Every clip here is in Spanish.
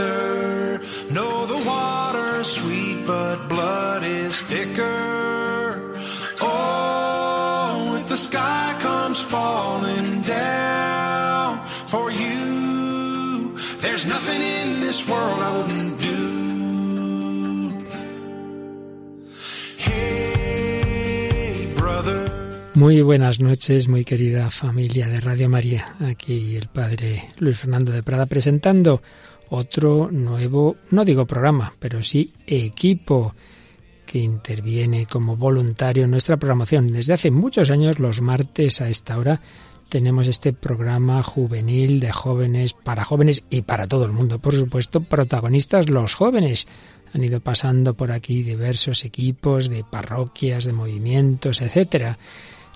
sister. No, the water's sweet, but blood is thicker. Oh, if the sky comes falling down for you, there's nothing in this world I wouldn't do. Muy buenas noches, muy querida familia de Radio María. Aquí el padre Luis Fernando de Prada presentando otro nuevo, no digo programa, pero sí equipo que interviene como voluntario en nuestra programación. Desde hace muchos años, los martes a esta hora, tenemos este programa juvenil de jóvenes, para jóvenes y para todo el mundo, por supuesto, protagonistas los jóvenes. Han ido pasando por aquí diversos equipos de parroquias, de movimientos, etcétera.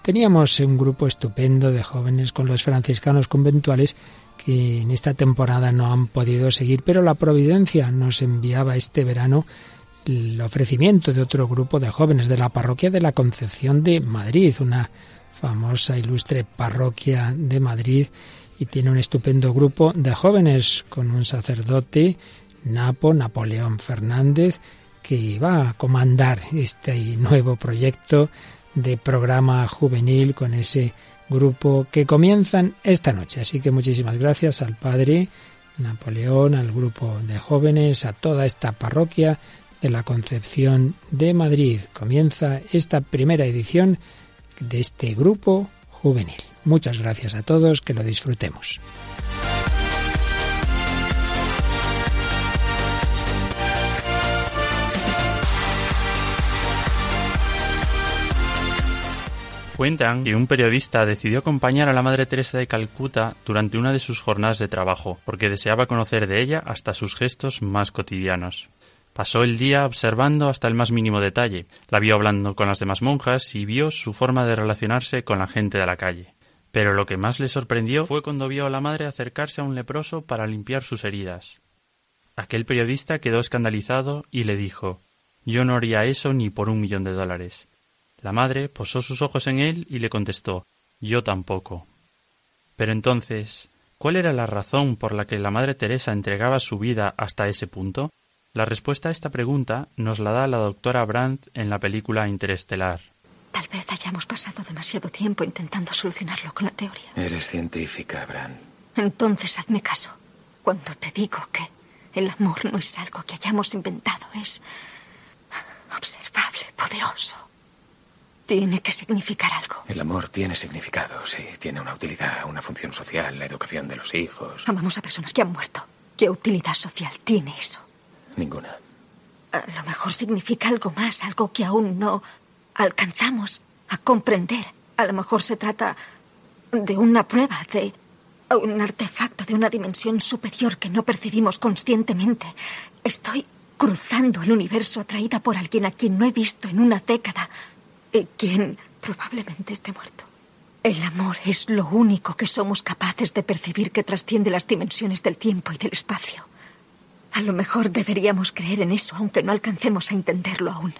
Teníamos un grupo estupendo de jóvenes con los franciscanos conventuales que en esta temporada no han podido seguir, pero la Providencia nos enviaba este verano el ofrecimiento de otro grupo de jóvenes de la parroquia de la Concepción de Madrid, una famosa, ilustre parroquia de Madrid, y tiene un estupendo grupo de jóvenes con un sacerdote, Napo, Napoleón Fernández, que va a comandar este nuevo proyecto de programa juvenil con ese grupo que comienzan esta noche. Así que muchísimas gracias al padre Napoleón, al grupo de jóvenes, a toda esta parroquia de la Concepción de Madrid. Comienza esta primera edición de este grupo juvenil. Muchas gracias a todos, que lo disfrutemos. Cuentan que un periodista decidió acompañar a la Madre Teresa de Calcuta durante una de sus jornadas de trabajo, porque deseaba conocer de ella hasta sus gestos más cotidianos. Pasó el día observando hasta el más mínimo detalle, la vio hablando con las demás monjas y vio su forma de relacionarse con la gente de la calle. Pero lo que más le sorprendió fue cuando vio a la madre acercarse a un leproso para limpiar sus heridas. Aquel periodista quedó escandalizado y le dijo Yo no haría eso ni por un millón de dólares. La madre posó sus ojos en él y le contestó Yo tampoco. Pero entonces, ¿cuál era la razón por la que la Madre Teresa entregaba su vida hasta ese punto? La respuesta a esta pregunta nos la da la doctora Brandt en la película Interestelar. Tal vez hayamos pasado demasiado tiempo intentando solucionarlo con la teoría. Eres científica, Bran. Entonces hazme caso. Cuando te digo que el amor no es algo que hayamos inventado, es observable, poderoso. Tiene que significar algo. El amor tiene significado, sí. Tiene una utilidad, una función social, la educación de los hijos. Amamos a personas que han muerto. ¿Qué utilidad social tiene eso? Ninguna. A lo mejor significa algo más, algo que aún no alcanzamos a comprender. A lo mejor se trata de una prueba, de un artefacto de una dimensión superior que no percibimos conscientemente. Estoy cruzando el universo atraída por alguien a quien no he visto en una década y quien probablemente esté muerto. El amor es lo único que somos capaces de percibir que trasciende las dimensiones del tiempo y del espacio. A lo mejor deberíamos creer en eso, aunque no alcancemos a entenderlo aún.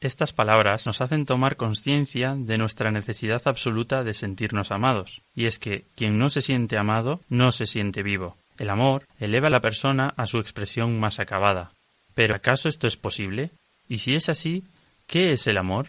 Estas palabras nos hacen tomar conciencia de nuestra necesidad absoluta de sentirnos amados. Y es que quien no se siente amado no se siente vivo. El amor eleva a la persona a su expresión más acabada. Pero ¿acaso esto es posible? Y si es así, ¿qué es el amor?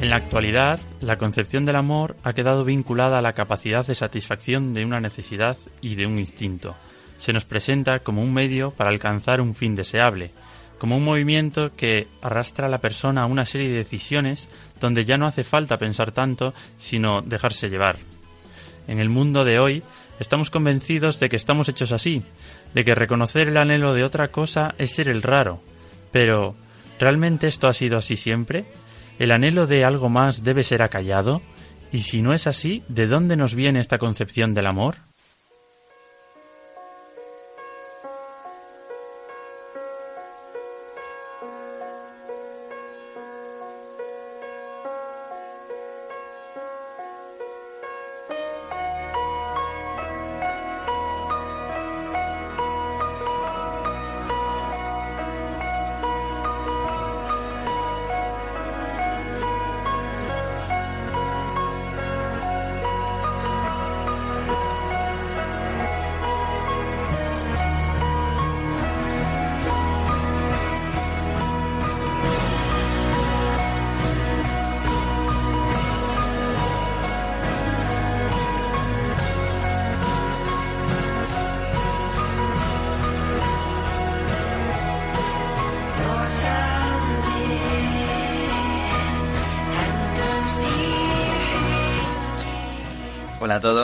En la actualidad, la concepción del amor ha quedado vinculada a la capacidad de satisfacción de una necesidad y de un instinto. Se nos presenta como un medio para alcanzar un fin deseable, como un movimiento que arrastra a la persona a una serie de decisiones donde ya no hace falta pensar tanto, sino dejarse llevar. En el mundo de hoy estamos convencidos de que estamos hechos así, de que reconocer el anhelo de otra cosa es ser el raro. Pero, ¿realmente esto ha sido así siempre? ¿El anhelo de algo más debe ser acallado? Y si no es así, ¿de dónde nos viene esta concepción del amor?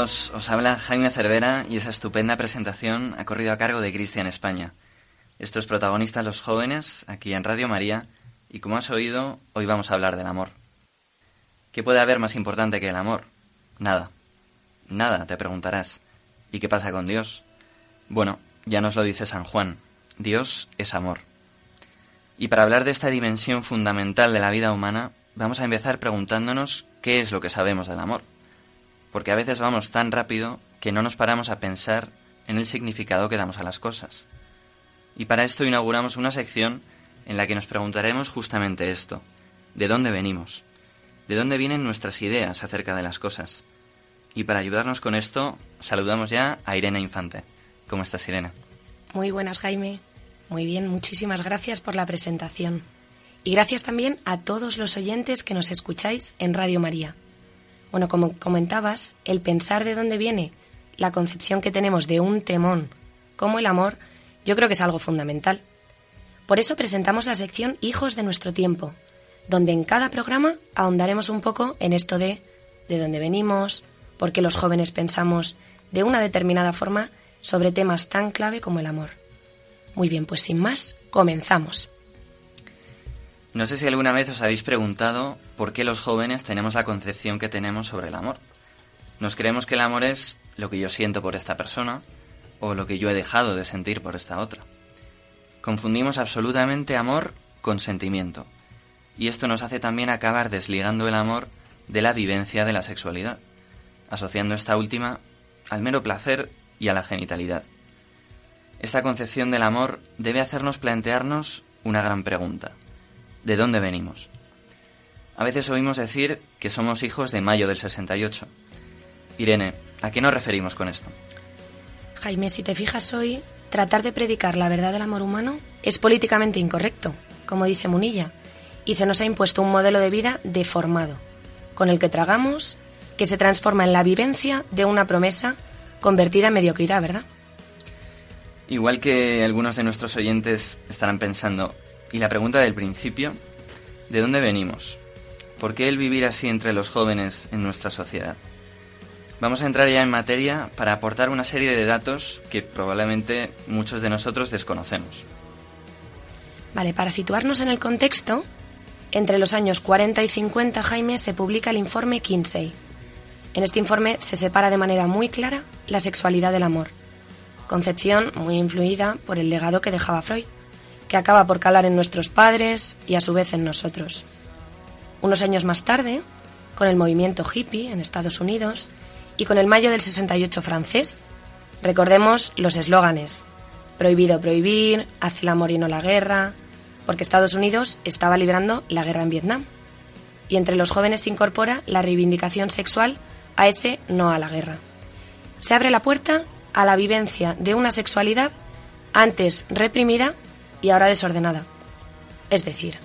Os habla Jaime Cervera y esa estupenda presentación ha corrido a cargo de Cristian España. Estos protagonistas los jóvenes, aquí en Radio María, y como has oído, hoy vamos a hablar del amor. ¿Qué puede haber más importante que el amor? Nada. Nada, te preguntarás. ¿Y qué pasa con Dios? Bueno, ya nos lo dice San Juan. Dios es amor. Y para hablar de esta dimensión fundamental de la vida humana, vamos a empezar preguntándonos qué es lo que sabemos del amor porque a veces vamos tan rápido que no nos paramos a pensar en el significado que damos a las cosas. Y para esto inauguramos una sección en la que nos preguntaremos justamente esto, ¿de dónde venimos? ¿De dónde vienen nuestras ideas acerca de las cosas? Y para ayudarnos con esto, saludamos ya a Irene Infante. ¿Cómo estás, Irene? Muy buenas, Jaime. Muy bien, muchísimas gracias por la presentación. Y gracias también a todos los oyentes que nos escucháis en Radio María. Bueno, como comentabas, el pensar de dónde viene la concepción que tenemos de un temón como el amor, yo creo que es algo fundamental. Por eso presentamos la sección Hijos de nuestro tiempo, donde en cada programa ahondaremos un poco en esto de de dónde venimos, por qué los jóvenes pensamos de una determinada forma sobre temas tan clave como el amor. Muy bien, pues sin más, comenzamos. No sé si alguna vez os habéis preguntado por qué los jóvenes tenemos la concepción que tenemos sobre el amor. Nos creemos que el amor es lo que yo siento por esta persona o lo que yo he dejado de sentir por esta otra. Confundimos absolutamente amor con sentimiento. Y esto nos hace también acabar desligando el amor de la vivencia de la sexualidad, asociando esta última al mero placer y a la genitalidad. Esta concepción del amor debe hacernos plantearnos una gran pregunta. ¿De dónde venimos? A veces oímos decir que somos hijos de mayo del 68. Irene, ¿a qué nos referimos con esto? Jaime, si te fijas hoy, tratar de predicar la verdad del amor humano es políticamente incorrecto, como dice Munilla, y se nos ha impuesto un modelo de vida deformado, con el que tragamos, que se transforma en la vivencia de una promesa convertida en mediocridad, ¿verdad? Igual que algunos de nuestros oyentes estarán pensando, y la pregunta del principio, ¿de dónde venimos? ¿Por qué el vivir así entre los jóvenes en nuestra sociedad? Vamos a entrar ya en materia para aportar una serie de datos que probablemente muchos de nosotros desconocemos. Vale, para situarnos en el contexto, entre los años 40 y 50, Jaime, se publica el informe Kinsey. En este informe se separa de manera muy clara la sexualidad del amor, concepción muy influida por el legado que dejaba Freud que acaba por calar en nuestros padres y a su vez en nosotros. Unos años más tarde, con el movimiento hippie en Estados Unidos y con el mayo del 68 francés, recordemos los eslóganes prohibido prohibir, hace el amor y no la guerra, porque Estados Unidos estaba librando la guerra en Vietnam. Y entre los jóvenes se incorpora la reivindicación sexual a ese no a la guerra. Se abre la puerta a la vivencia de una sexualidad antes reprimida y ahora desordenada. Es decir,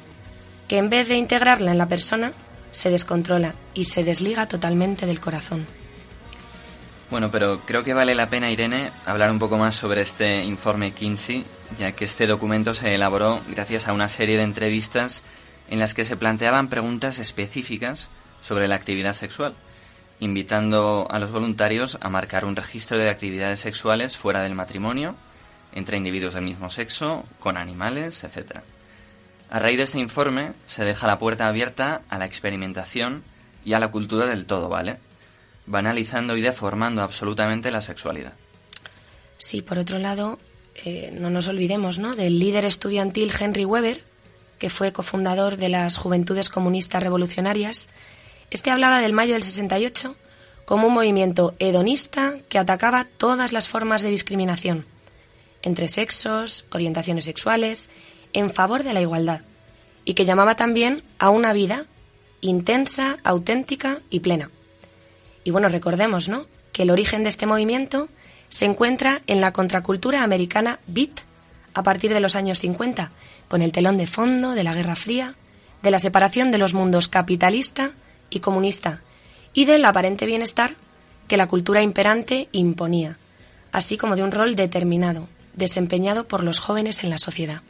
que en vez de integrarla en la persona, se descontrola y se desliga totalmente del corazón. Bueno, pero creo que vale la pena, Irene, hablar un poco más sobre este informe Kinsey, ya que este documento se elaboró gracias a una serie de entrevistas en las que se planteaban preguntas específicas sobre la actividad sexual, invitando a los voluntarios a marcar un registro de actividades sexuales fuera del matrimonio, entre individuos del mismo sexo, con animales, etc. A raíz de este informe se deja la puerta abierta a la experimentación y a la cultura del todo, ¿vale? banalizando y deformando absolutamente la sexualidad. Sí, por otro lado, eh, no nos olvidemos ¿no? del líder estudiantil Henry Weber, que fue cofundador de las Juventudes Comunistas Revolucionarias. Este hablaba del mayo del 68 como un movimiento hedonista que atacaba todas las formas de discriminación entre sexos, orientaciones sexuales, en favor de la igualdad, y que llamaba también a una vida intensa, auténtica y plena. Y bueno, recordemos, ¿no? Que el origen de este movimiento se encuentra en la contracultura americana beat a partir de los años 50, con el telón de fondo de la Guerra Fría, de la separación de los mundos capitalista y comunista, y del aparente bienestar que la cultura imperante imponía, así como de un rol determinado, desempeñado por los jóvenes en la sociedad.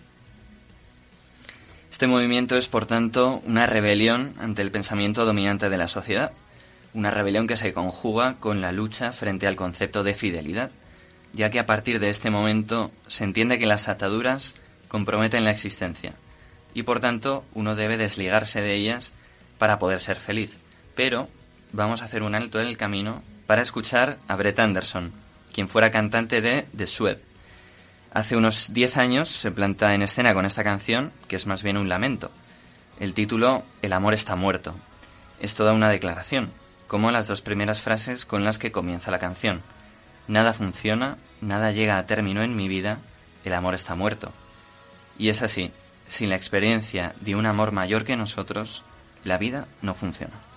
Este movimiento es, por tanto, una rebelión ante el pensamiento dominante de la sociedad, una rebelión que se conjuga con la lucha frente al concepto de fidelidad, ya que a partir de este momento se entiende que las ataduras comprometen la existencia y por tanto uno debe desligarse de ellas para poder ser feliz. Pero vamos a hacer un alto en el camino para escuchar a Brett Anderson, quien fuera cantante de The Sweat. Hace unos 10 años se planta en escena con esta canción, que es más bien un lamento. El título El amor está muerto. Es toda una declaración, como las dos primeras frases con las que comienza la canción. Nada funciona, nada llega a término en mi vida, el amor está muerto. Y es así, sin la experiencia de un amor mayor que nosotros, la vida no funciona.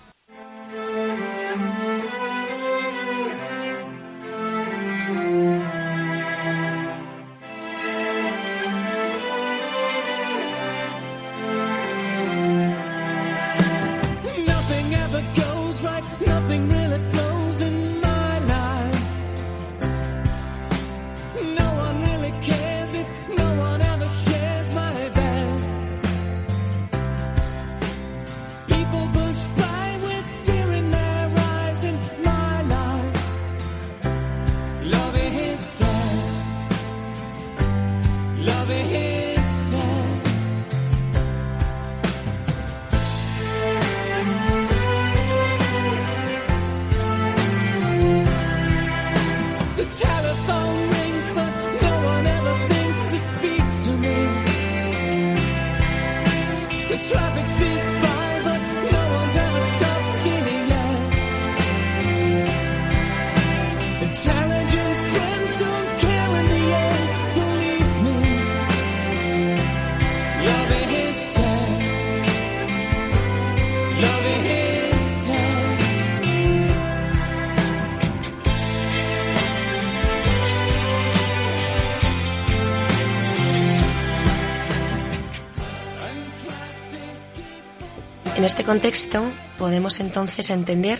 Contexto podemos entonces entender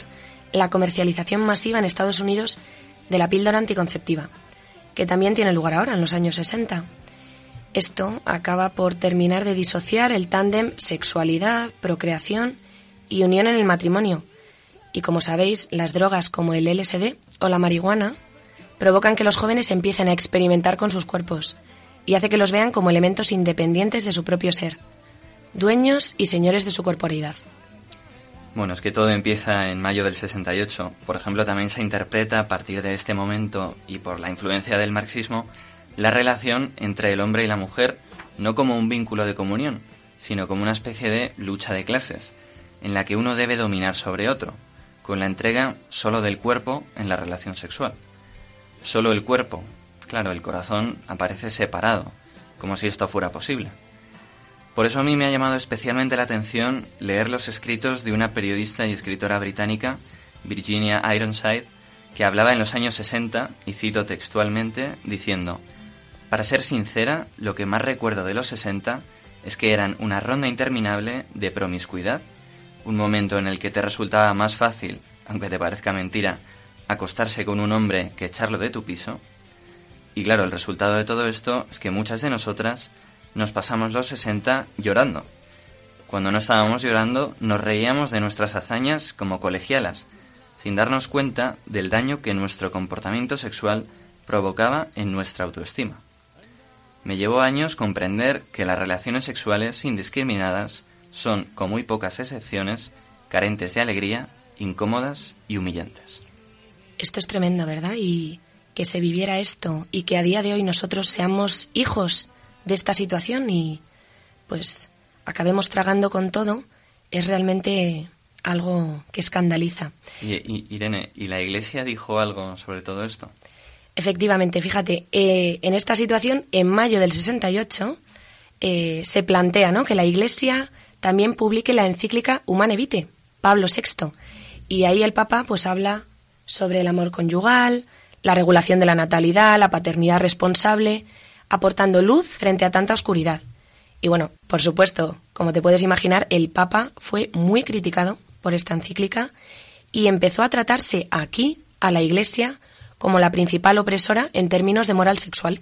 la comercialización masiva en Estados Unidos de la píldora anticonceptiva, que también tiene lugar ahora, en los años 60. Esto acaba por terminar de disociar el tándem sexualidad, procreación y unión en el matrimonio. Y como sabéis, las drogas como el LSD o la marihuana provocan que los jóvenes empiecen a experimentar con sus cuerpos y hace que los vean como elementos independientes de su propio ser dueños y señores de su corporidad. Bueno, es que todo empieza en mayo del 68. Por ejemplo, también se interpreta a partir de este momento y por la influencia del marxismo la relación entre el hombre y la mujer no como un vínculo de comunión, sino como una especie de lucha de clases, en la que uno debe dominar sobre otro, con la entrega solo del cuerpo en la relación sexual. Solo el cuerpo, claro, el corazón aparece separado, como si esto fuera posible. Por eso a mí me ha llamado especialmente la atención leer los escritos de una periodista y escritora británica, Virginia Ironside, que hablaba en los años 60, y cito textualmente, diciendo, Para ser sincera, lo que más recuerdo de los 60 es que eran una ronda interminable de promiscuidad, un momento en el que te resultaba más fácil, aunque te parezca mentira, acostarse con un hombre que echarlo de tu piso. Y claro, el resultado de todo esto es que muchas de nosotras nos pasamos los 60 llorando. Cuando no estábamos llorando, nos reíamos de nuestras hazañas como colegialas, sin darnos cuenta del daño que nuestro comportamiento sexual provocaba en nuestra autoestima. Me llevó años comprender que las relaciones sexuales indiscriminadas son, con muy pocas excepciones, carentes de alegría, incómodas y humillantes. Esto es tremendo, ¿verdad? Y que se viviera esto y que a día de hoy nosotros seamos hijos de esta situación y pues acabemos tragando con todo es realmente algo que escandaliza. Y, Irene, ¿y la Iglesia dijo algo sobre todo esto? Efectivamente, fíjate, eh, en esta situación, en mayo del 68, eh, se plantea ¿no? que la Iglesia también publique la encíclica Humane Vitae, Pablo VI. Y ahí el Papa pues habla sobre el amor conyugal, la regulación de la natalidad, la paternidad responsable, aportando luz frente a tanta oscuridad. Y bueno, por supuesto, como te puedes imaginar, el Papa fue muy criticado por esta encíclica y empezó a tratarse aquí, a la Iglesia, como la principal opresora en términos de moral sexual.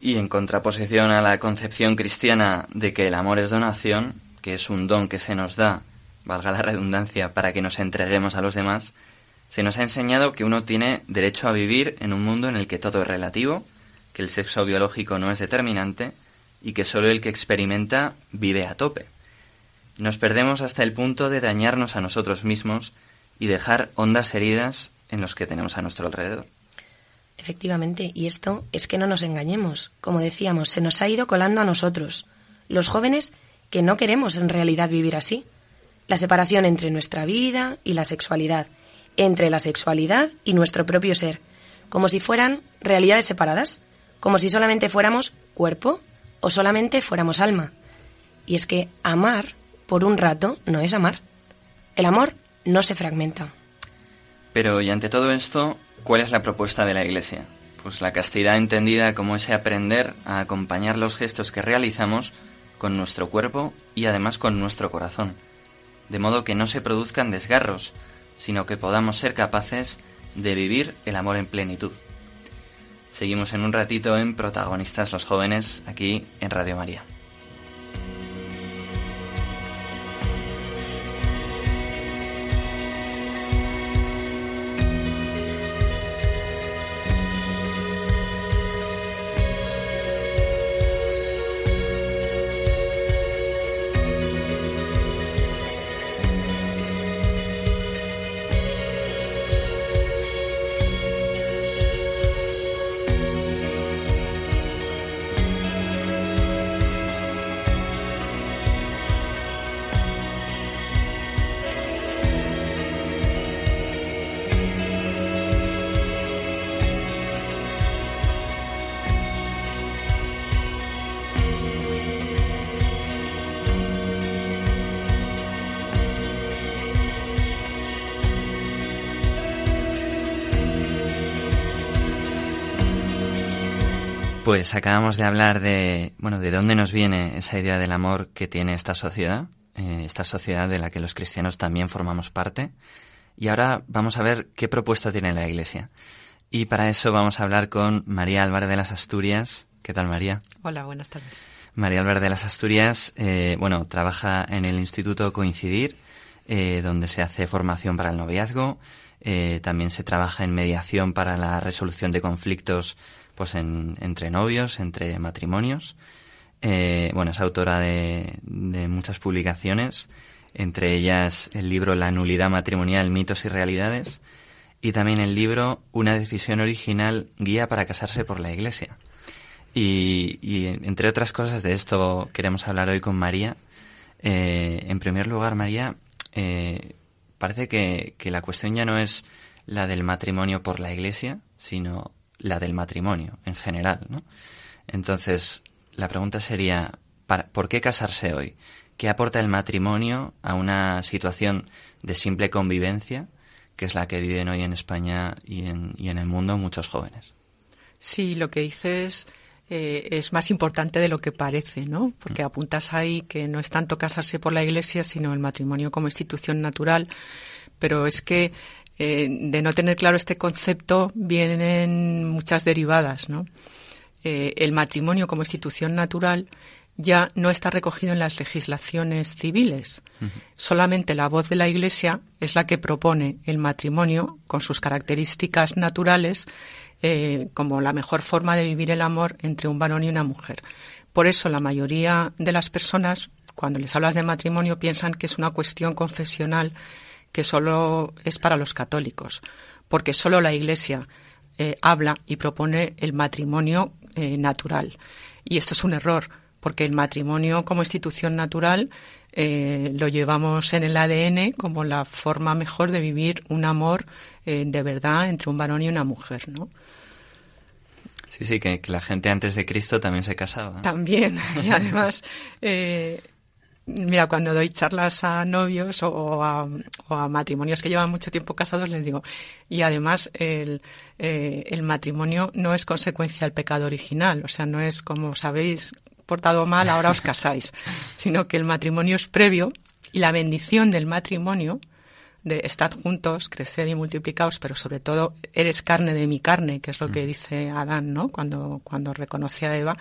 Y en contraposición a la concepción cristiana de que el amor es donación, que es un don que se nos da, valga la redundancia, para que nos entreguemos a los demás, se nos ha enseñado que uno tiene derecho a vivir en un mundo en el que todo es relativo, que el sexo biológico no es determinante y que solo el que experimenta vive a tope. Nos perdemos hasta el punto de dañarnos a nosotros mismos y dejar hondas heridas en los que tenemos a nuestro alrededor. Efectivamente, y esto es que no nos engañemos. Como decíamos, se nos ha ido colando a nosotros, los jóvenes que no queremos en realidad vivir así. La separación entre nuestra vida y la sexualidad, entre la sexualidad y nuestro propio ser, como si fueran realidades separadas, como si solamente fuéramos cuerpo o solamente fuéramos alma. Y es que amar por un rato no es amar. El amor no se fragmenta. Pero, y ante todo esto, ¿cuál es la propuesta de la Iglesia? Pues la castidad entendida como ese aprender a acompañar los gestos que realizamos con nuestro cuerpo y además con nuestro corazón, de modo que no se produzcan desgarros, sino que podamos ser capaces de vivir el amor en plenitud. Seguimos en un ratito en Protagonistas los Jóvenes, aquí en Radio María. Pues acabamos de hablar de, bueno, de dónde nos viene esa idea del amor que tiene esta sociedad, eh, esta sociedad de la que los cristianos también formamos parte. Y ahora vamos a ver qué propuesta tiene la Iglesia. Y para eso vamos a hablar con María Álvarez de las Asturias. ¿Qué tal, María? Hola, buenas tardes. María Álvarez de las Asturias, eh, bueno, trabaja en el Instituto Coincidir, eh, donde se hace formación para el noviazgo. también se trabaja en mediación para la resolución de conflictos pues entre novios, entre matrimonios. Eh, bueno, es autora de, muchas publicaciones, entre ellas el libro La nulidad matrimonial, mitos y realidades, y también el libro Una decisión original, guía para casarse por la Iglesia. Y, entre otras cosas de esto queremos hablar hoy con María. Eh, en primer lugar, María, eh, parece que la cuestión ya no es la del matrimonio por la Iglesia, sino la del matrimonio en general, ¿no? Entonces, la pregunta sería, ¿por qué casarse hoy? ¿Qué aporta el matrimonio a una situación de simple convivencia, que es la que viven hoy en España y en, y en el mundo muchos jóvenes? Sí, lo que dices eh, es más importante de lo que parece, ¿no? Porque mm. apuntas ahí que no es tanto casarse por la Iglesia, sino el matrimonio como institución natural. Pero es que eh, de no tener claro este concepto vienen muchas derivadas, ¿no? Eh, el matrimonio como institución natural ya no está recogido en las legislaciones civiles. Solamente la voz de la Iglesia es la que propone el matrimonio con sus características naturales eh, como la mejor forma de vivir el amor entre un varón y una mujer. Por eso la mayoría de las personas, cuando les hablas de matrimonio, piensan que es una cuestión confesional que solo es para los católicos, porque solo la Iglesia eh, habla y propone el matrimonio eh, natural. Y esto es un error, porque el matrimonio como institución natural eh, lo llevamos en el ADN como la forma mejor de vivir un amor de verdad entre un varón y una mujer, ¿no? Sí, sí, que, la gente antes de Cristo también se casaba. También, y además Mira, cuando doy charlas a novios o, a, matrimonios que llevan mucho tiempo casados, les digo, y además el, eh, el matrimonio no es consecuencia del pecado original, o sea, no es como os habéis portado mal, ahora os casáis, sino que el matrimonio es previo y la bendición del matrimonio, de estar juntos, crecer y multiplicaos, pero sobre todo eres carne de mi carne, que es lo que mm. dice Adán, ¿no? Cuando, cuando reconoce a Eva,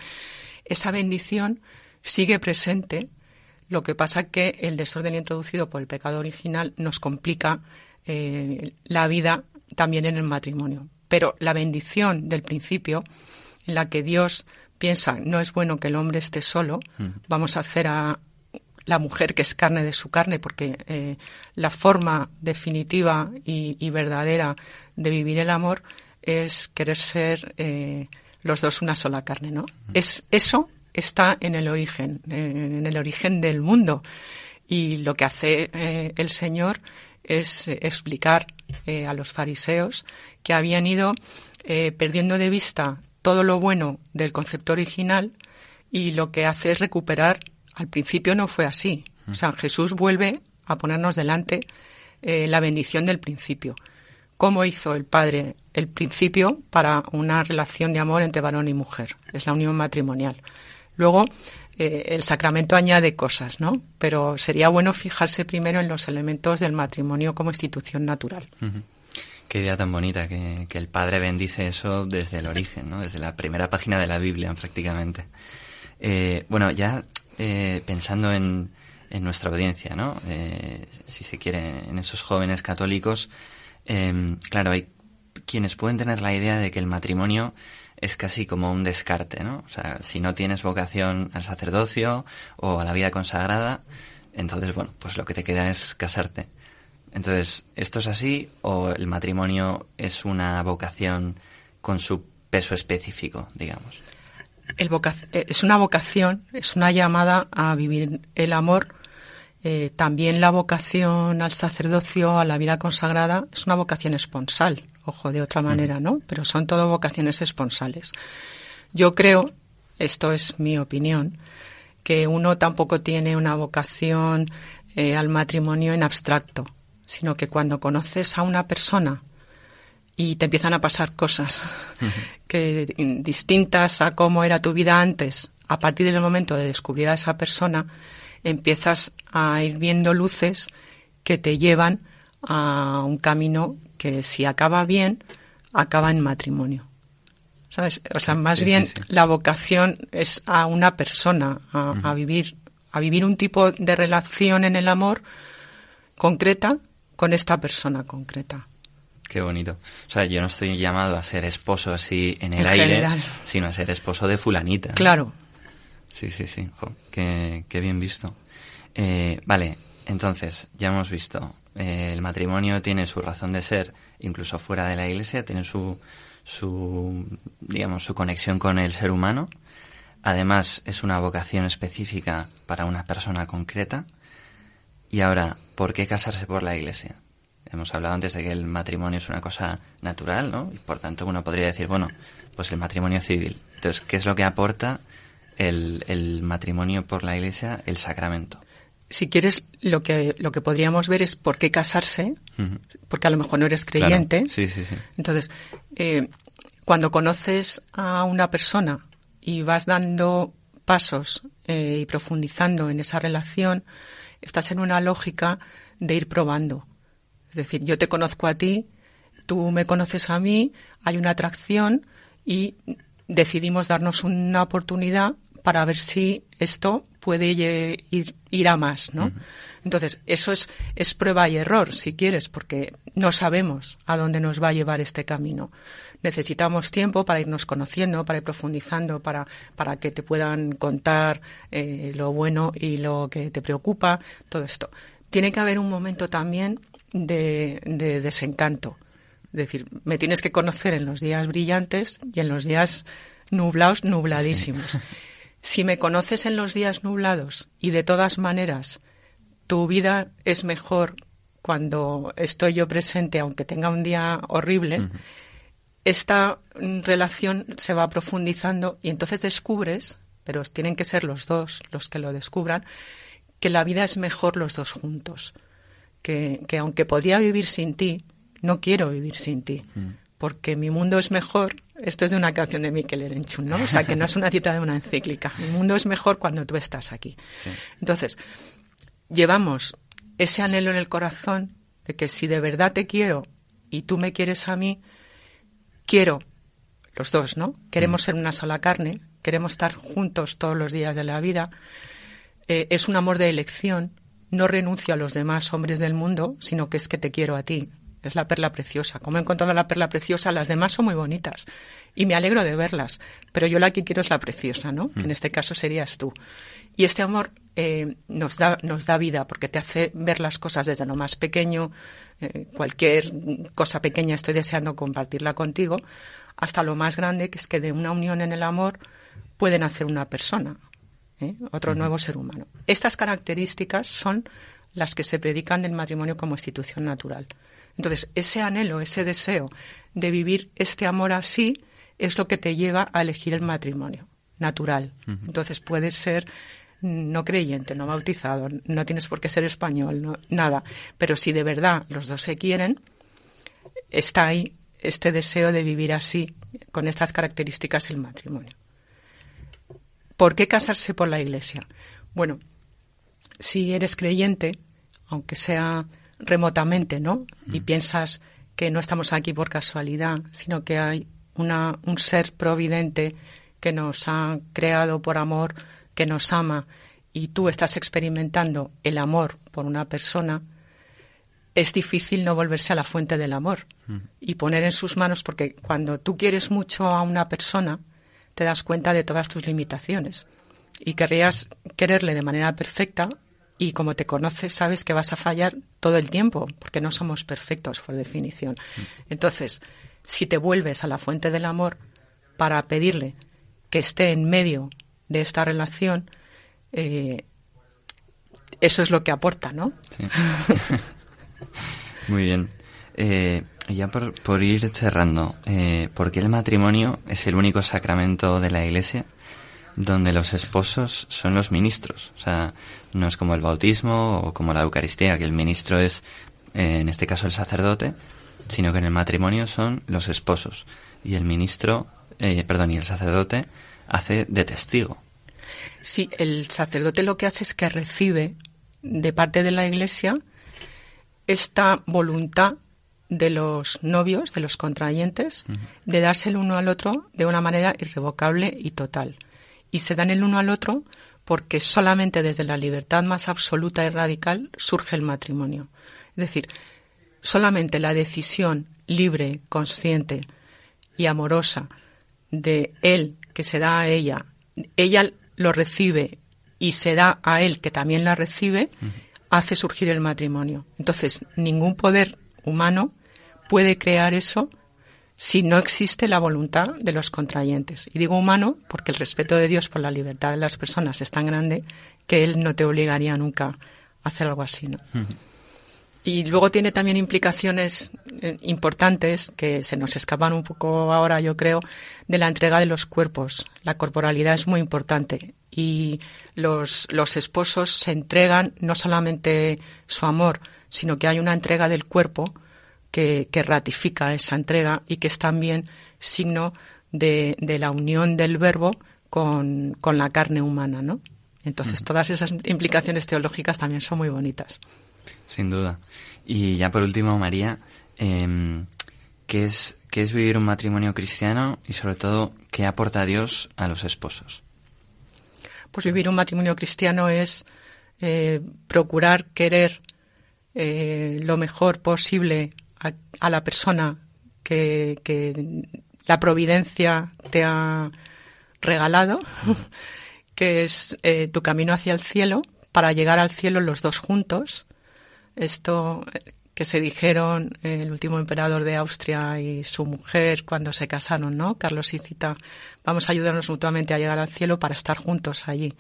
esa bendición sigue presente lo que pasa es que el desorden introducido por el pecado original nos complica eh, la vida también en el matrimonio. Pero la bendición del principio, en la que Dios piensa no es bueno que el hombre esté solo, vamos a hacer a la mujer que es carne de su carne, porque eh, la forma definitiva y, verdadera de vivir el amor es querer ser eh, los dos una sola carne, ¿no? Es eso está en el origen, en el origen del mundo. Y lo que hace eh, el Señor es explicar eh, a los fariseos que habían ido eh, perdiendo de vista todo lo bueno del concepto original y lo que hace es recuperar. Al principio no fue así. O sea, Jesús vuelve a ponernos delante la bendición del principio. ¿Cómo hizo el Padre el principio para una relación de amor entre varón y mujer? Es la unión matrimonial. Luego, eh, el sacramento añade cosas, ¿no? Pero sería bueno fijarse primero en los elementos del matrimonio como institución natural. Qué idea tan bonita que, el Padre bendice eso desde el origen, ¿no? Desde la primera página de la Biblia, prácticamente. Eh, bueno, ya eh, pensando en, en, nuestra audiencia, ¿no? si se quiere, en esos jóvenes católicos, claro, hay quienes pueden tener la idea de que el matrimonio es casi como un descarte, ¿no? O sea, si no tienes vocación al sacerdocio o a la vida consagrada, entonces, bueno, pues lo que te queda es casarte. Entonces, ¿esto es así o el matrimonio es una vocación con su peso específico, digamos? El eh, es una vocación, es una llamada a vivir el amor. Eh, también la vocación al sacerdocio, a la vida consagrada, es una vocación esponsal ojo, de otra manera, ¿no? Pero son todo vocaciones esponsales. Yo creo, esto es mi opinión, que uno tampoco tiene una vocación eh, al matrimonio en abstracto, sino que cuando conoces a una persona y te empiezan a pasar cosas que distintas a cómo era tu vida antes, a partir del momento de descubrir a esa persona, empiezas a ir viendo luces que te llevan a un camino que si acaba bien, acaba en matrimonio. ¿Sabes? O sea, más bien la vocación es a una persona, a, vivir, a vivir un tipo de relación en el amor concreta con esta persona concreta. Qué bonito. O sea, yo no estoy llamado a ser esposo así en el aire, sino a ser esposo de fulanita. Claro. Sí, sí, sí. qué, bien visto. Eh, vale, entonces, ya hemos visto eh, el matrimonio tiene su razón de ser incluso fuera de la iglesia, tiene su, su, digamos, su conexión con el ser humano. Además, es una vocación específica para una persona concreta. Y ahora, ¿por qué casarse por la iglesia? Hemos hablado antes de que el matrimonio es una cosa natural, ¿no? Y por tanto uno podría decir, bueno, pues el matrimonio civil. Entonces, ¿qué es lo que aporta el, el matrimonio por la iglesia, el sacramento? Si quieres, lo que, lo que podríamos ver es por qué casarse, porque a lo mejor no eres creyente. Sí, sí, sí. Entonces, eh, cuando conoces a una persona y vas dando pasos eh, y profundizando en esa relación, estás en una lógica de ir probando. Es Es decir, yo te conozco a ti, tú me conoces a mí, hay una atracción y decidimos darnos una oportunidad para ver si esto puede ir, ir a más, ¿no? Entonces, eso es, es prueba y error, si quieres, porque no sabemos a dónde nos va a llevar este camino. Necesitamos tiempo para irnos conociendo, para ir profundizando, para, para que te puedan contar eh, lo bueno y lo que te preocupa, todo esto. Tiene que haber un momento también de, de desencanto. Es decir, me tienes que conocer en los días brillantes y en los días nublados, nubladísimos. Si me conoces en los días nublados y de todas maneras tu vida es mejor cuando estoy yo presente, aunque tenga un día horrible, esta relación se va profundizando y entonces descubres, pero tienen que ser los dos los que lo descubran, que la vida es mejor los dos juntos. Que, que aunque podría vivir sin ti, no quiero vivir sin ti. Porque mi mundo es mejor. Esto es de una canción de Miquel Erenchun, ¿no? O sea, que no es una cita de una encíclica. Mi mundo es mejor cuando tú estás aquí. Entonces, llevamos ese anhelo en el corazón de que si de verdad te quiero y tú me quieres a mí, quiero, los dos, ¿no? Queremos mm. ser una sola carne, queremos estar juntos todos los días de la vida. Eh, es un amor de elección, no renuncio a los demás hombres del mundo, sino que es que te quiero a ti. Es la perla preciosa. Como he encontrado la perla preciosa, las demás son muy bonitas y me alegro de verlas, pero yo la que quiero es la preciosa, ¿no? Mm. En este caso serías tú. Y este amor eh, nos, da, nos da vida porque te hace ver las cosas desde lo más pequeño, eh, cualquier cosa pequeña estoy deseando compartirla contigo, hasta lo más grande, que es que de una unión en el amor pueden hacer una persona, ¿eh? otro nuevo ser humano. Estas características son las que se predican del matrimonio como institución natural. Entonces, ese anhelo, ese deseo de vivir este amor así es lo que te lleva a elegir el matrimonio natural. Entonces, puede ser no creyente, no bautizado, no tienes por qué ser español, nada. Pero si de verdad los dos se quieren, está ahí este deseo de vivir así, con estas características el matrimonio. ¿Por qué casarse por la iglesia? Bueno, si eres creyente, aunque sea remotamente, ¿no? Y mm. piensas que no estamos aquí por casualidad, sino que hay una, un ser providente que nos ha creado por amor, que nos ama y tú estás experimentando el amor por una persona, es difícil no volverse a la fuente del amor mm. y poner en sus manos, porque cuando tú quieres mucho a una persona, te das cuenta de todas tus limitaciones y querrías quererle de manera perfecta y como te conoces sabes que vas a fallar todo el tiempo, porque no somos perfectos por definición. Entonces, si te vuelves a la fuente del amor para pedirle que esté en medio de esta relación, eh, eso es lo que aporta, ¿no? Sí. Muy bien. Eh, ya por, ir cerrando, eh, ¿por qué el matrimonio es el único sacramento de la Iglesia donde los esposos son los ministros? O sea, no es como el bautismo o como la Eucaristía, que el ministro es, eh, en este caso, el sacerdote, sino que en el matrimonio son los esposos y el ministro, perdón, y el sacerdote hace de testigo. Sí, el sacerdote lo que hace es que recibe de parte de la Iglesia esta voluntad de los novios, de los contrayentes, de darse el uno al otro de una manera irrevocable y total. Y se dan el uno al otro porque solamente desde la libertad más absoluta y radical surge el matrimonio. Es decir, solamente la decisión libre, consciente y amorosa de él que se da a ella, ella lo recibe y se da a él que también la recibe, hace surgir el matrimonio. Entonces, ningún poder humano puede crear eso si no existe la voluntad de los contrayentes. Y digo humano porque el respeto de Dios por la libertad de las personas es tan grande que Él no te obligaría nunca a hacer algo así. ¿no? Y luego tiene también implicaciones eh, importantes que se nos escapan un poco ahora, yo creo, de la entrega de los cuerpos. La corporalidad es muy importante y los, los esposos se entregan no solamente su amor, sino que hay una entrega del cuerpo que, que ratifica esa entrega y que es también signo de, de la unión del verbo con, con, la carne humana, ¿no? Entonces, todas esas implicaciones teológicas también son muy bonitas. Sin duda. Y ya por último, María, em, ¿qué, es, ¿qué es vivir un matrimonio cristiano y sobre todo qué aporta Dios a los esposos? Pues vivir un matrimonio cristiano es eh, procurar querer eh, lo mejor posible a, la persona que, la providencia te ha regalado, que es eh, tu camino hacia el cielo, para llegar al cielo los dos juntos. Esto que se dijeron el último emperador de Austria y su mujer cuando se casaron, ¿no? Carlos y Cita, vamos a ayudarnos mutuamente a llegar al cielo para estar juntos allí.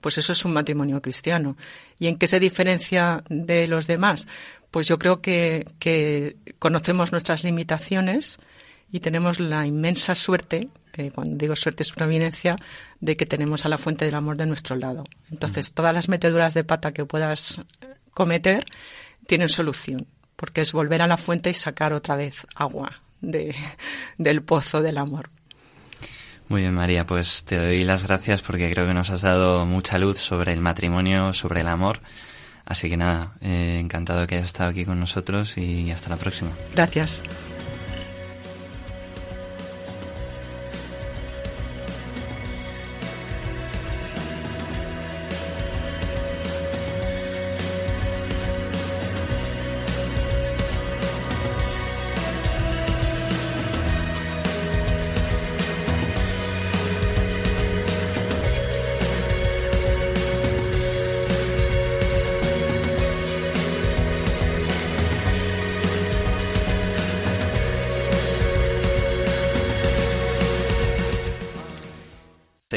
Pues eso es un matrimonio cristiano. ¿Y en qué se diferencia de los demás? Pues yo creo que, que conocemos nuestras limitaciones y tenemos la inmensa suerte, que cuando digo suerte es una evidencia, de que tenemos a la fuente del amor de nuestro lado. Entonces, todas las meteduras de pata que puedas cometer tienen solución porque es volver a la fuente y sacar otra vez agua de, del pozo del amor. Muy bien, María, pues te doy las gracias porque creo que nos has dado mucha luz sobre el matrimonio, sobre el amor. Así que nada, eh, encantado de que hayas estado aquí con nosotros y hasta la próxima. Gracias.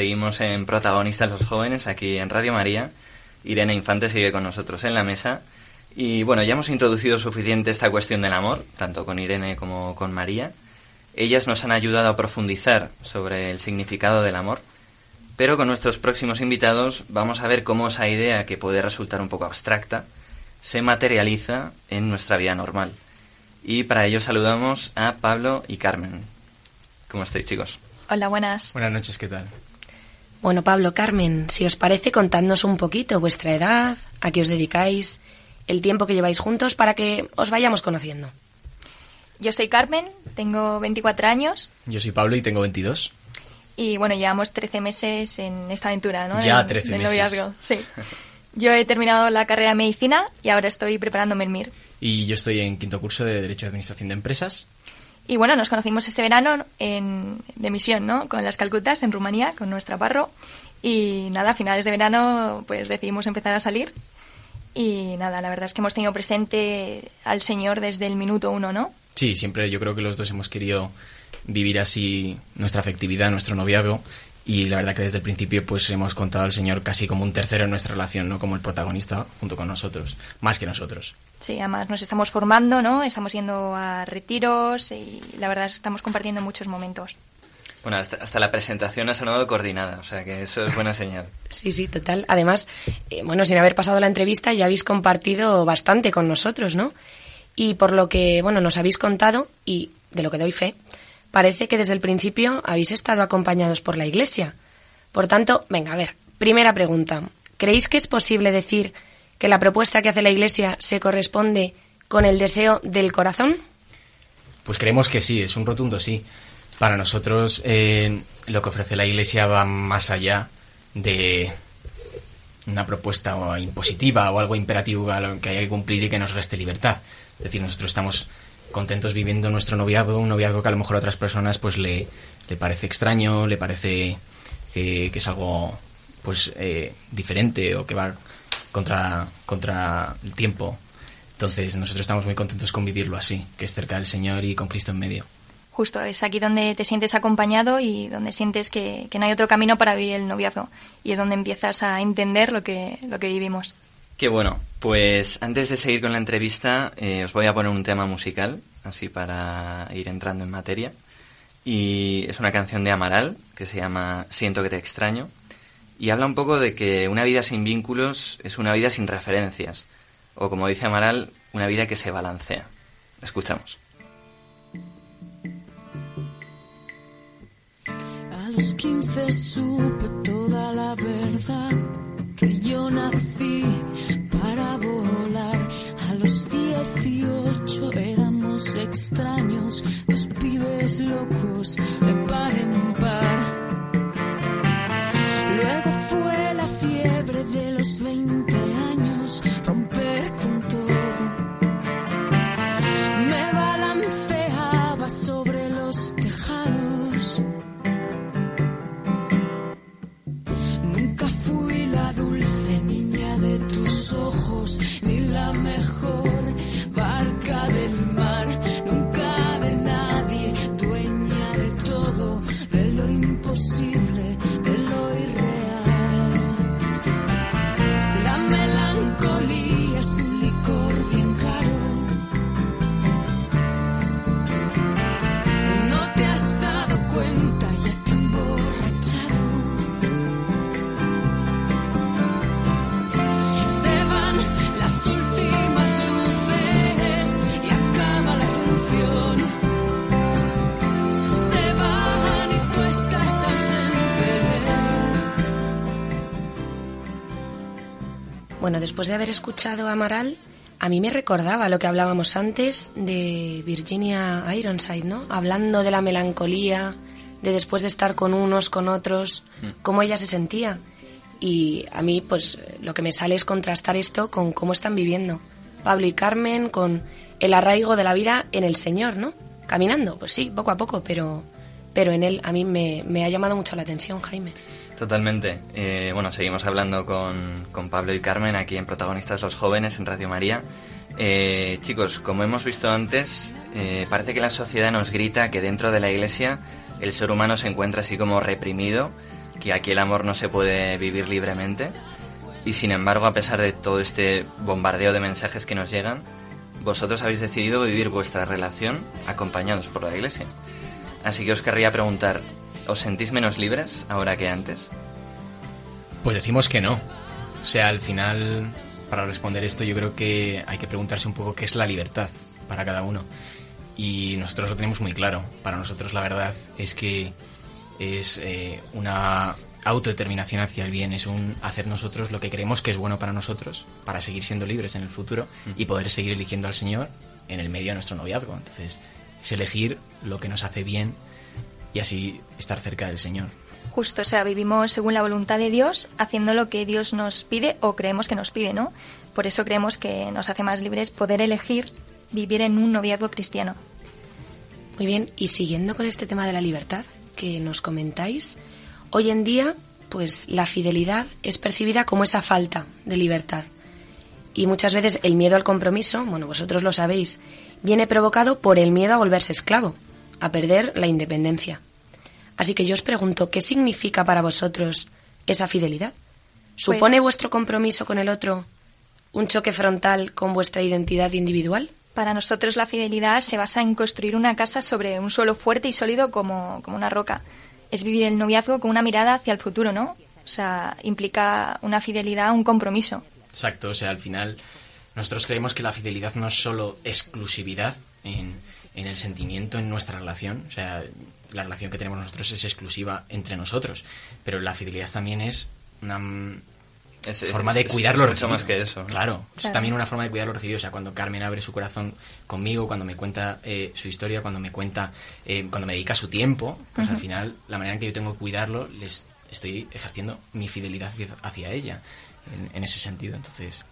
Seguimos en Protagonistas los Jóvenes aquí en Radio María. Irene Infante sigue con nosotros en la mesa. Y bueno, ya hemos introducido suficiente esta cuestión del amor, tanto con Irene como con María. Ellas nos han ayudado a profundizar sobre el significado del amor. Pero con nuestros próximos invitados vamos a ver cómo esa idea, que puede resultar un poco abstracta, se materializa en nuestra vida normal. Y para ello saludamos a Pablo y Carmen. ¿Cómo estáis, chicos? Hola, buenas. Buenas noches, ¿qué tal? Bueno, Pablo, Carmen, si os parece, contadnos un poquito vuestra edad, a qué os dedicáis, el tiempo que lleváis juntos para que os vayamos conociendo. Yo soy Carmen, tengo 24 años. Yo soy Pablo y tengo 22. Y bueno, llevamos 13 meses en esta aventura, ¿no? Ya, 13 meses. Noviazgo. Sí. Yo he terminado la carrera de medicina y ahora estoy preparándome el MIR. Y yo estoy en quinto curso de Derecho de Administración de Empresas. Y bueno, nos conocimos este verano en, de misión, ¿no? Con las Calcutas en Rumanía, con nuestra parro. Y nada, a finales de verano pues decidimos empezar a salir. Y nada, la verdad es que hemos tenido presente al Señor desde el minuto uno, ¿no? Sí, siempre yo creo que los dos hemos querido vivir así nuestra afectividad, nuestro noviazgo y la verdad que desde el principio pues hemos contado al Señor casi como un tercero en nuestra relación, no como el protagonista junto con nosotros, más que nosotros. Sí, además nos estamos formando, ¿no? Estamos yendo a retiros y la verdad es que estamos compartiendo muchos momentos. Bueno, hasta, la presentación ha sonado coordinada, o sea que eso es buena señal. sí, sí, total. Además, eh, bueno, sin haber pasado la entrevista ya habéis compartido bastante con nosotros, ¿no? Y por lo que, bueno, nos habéis contado y de lo que doy fe, parece que desde el principio habéis estado acompañados por la Iglesia. Por tanto, venga, a ver, primera pregunta. ¿Creéis que es posible decir que la propuesta que hace la Iglesia se corresponde con el deseo del corazón? Pues creemos que sí, es un rotundo sí. Para nosotros eh, lo que ofrece la Iglesia va más allá de una propuesta impositiva o algo imperativo que hay que cumplir y que nos reste libertad. Es decir, nosotros estamos contentos viviendo nuestro noviazgo, un noviazgo que a lo mejor a otras personas pues le, le parece extraño, le parece que, es algo pues eh, diferente o que va contra, contra el tiempo. Entonces nosotros estamos muy contentos con vivirlo así, que es cerca del Señor y con Cristo en medio. Justo, es aquí donde te sientes acompañado y donde sientes que, que no hay otro camino para vivir el noviazgo y es donde empiezas a entender lo que, lo que vivimos. Qué bueno. Pues antes de seguir con la entrevista, eh, os voy a poner un tema musical, así para ir entrando en materia. Y es una canción de Amaral que se llama Siento que te extraño. Y habla un poco de que una vida sin vínculos es una vida sin referencias. O como dice Amaral, una vida que se balancea. Escuchamos. A los 15 supe toda la verdad que yo nací extraños, dos pibes locos de par en par. Después de haber escuchado a Amaral, a mí me recordaba lo que hablábamos antes de Virginia Ironside, ¿no? Hablando de la melancolía, de después de estar con unos, con otros, cómo ella se sentía. Y a mí, pues, lo que me sale es contrastar esto con cómo están viviendo Pablo y Carmen, con el arraigo de la vida en el Señor, ¿no? Caminando, pues sí, poco a poco, pero, pero en él a mí me, me ha llamado mucho la atención, Jaime. Totalmente. Eh, bueno, seguimos hablando con, con Pablo y Carmen aquí en Protagonistas los Jóvenes en Radio María. Eh, chicos, como hemos visto antes, eh, parece que la sociedad nos grita que dentro de la iglesia el ser humano se encuentra así como reprimido, que aquí el amor no se puede vivir libremente. Y sin embargo, a pesar de todo este bombardeo de mensajes que nos llegan, vosotros habéis decidido vivir vuestra relación acompañados por la iglesia. Así que os querría preguntar, ¿os sentís menos libres ahora que antes? Pues decimos que no. O sea, al final, para responder esto, yo creo que hay que preguntarse un poco qué es la libertad para cada uno. Y nosotros lo tenemos muy claro. Para nosotros la verdad es que es eh, una autodeterminación hacia el bien, es un hacer nosotros lo que creemos que es bueno para nosotros, para seguir siendo libres en el futuro y poder seguir eligiendo al Señor en el medio de nuestro noviazgo. Entonces, es elegir lo que nos hace bien y así estar cerca del Señor. Justo, o sea, vivimos según la voluntad de Dios, haciendo lo que Dios nos pide o creemos que nos pide, ¿no? Por eso creemos que nos hace más libres poder elegir vivir en un noviazgo cristiano. Muy bien, y siguiendo con este tema de la libertad que nos comentáis, hoy en día, pues la fidelidad es percibida como esa falta de libertad. Y muchas veces el miedo al compromiso, bueno, vosotros lo sabéis, viene provocado por el miedo a volverse esclavo, a perder la independencia. Así que yo os pregunto, ¿qué significa para vosotros esa fidelidad? ¿Supone vuestro compromiso con el otro un choque frontal con vuestra identidad individual? Para nosotros la fidelidad se basa en construir una casa sobre un suelo fuerte y sólido como, como una roca. Es vivir el noviazgo con una mirada hacia el futuro, ¿no? O sea, implica una fidelidad, un compromiso. Exacto, o sea, al final nosotros creemos que la fidelidad no es solo exclusividad en, en el sentimiento, en nuestra relación, o sea, la relación que tenemos nosotros es exclusiva entre nosotros, pero la fidelidad también es una mm, Es- forma es- de cuidar es lo recibido. más que eso, ¿no? Claro, es también una forma de cuidar lo recibido. O sea, cuando Carmen abre su corazón conmigo, cuando me cuenta eh, su historia, cuando me cuenta, eh, cuando me dedica su tiempo, pues al final la manera en que yo tengo que cuidarlo, les estoy ejerciendo mi fidelidad hacia- hacia ella en, en ese sentido. Entonces,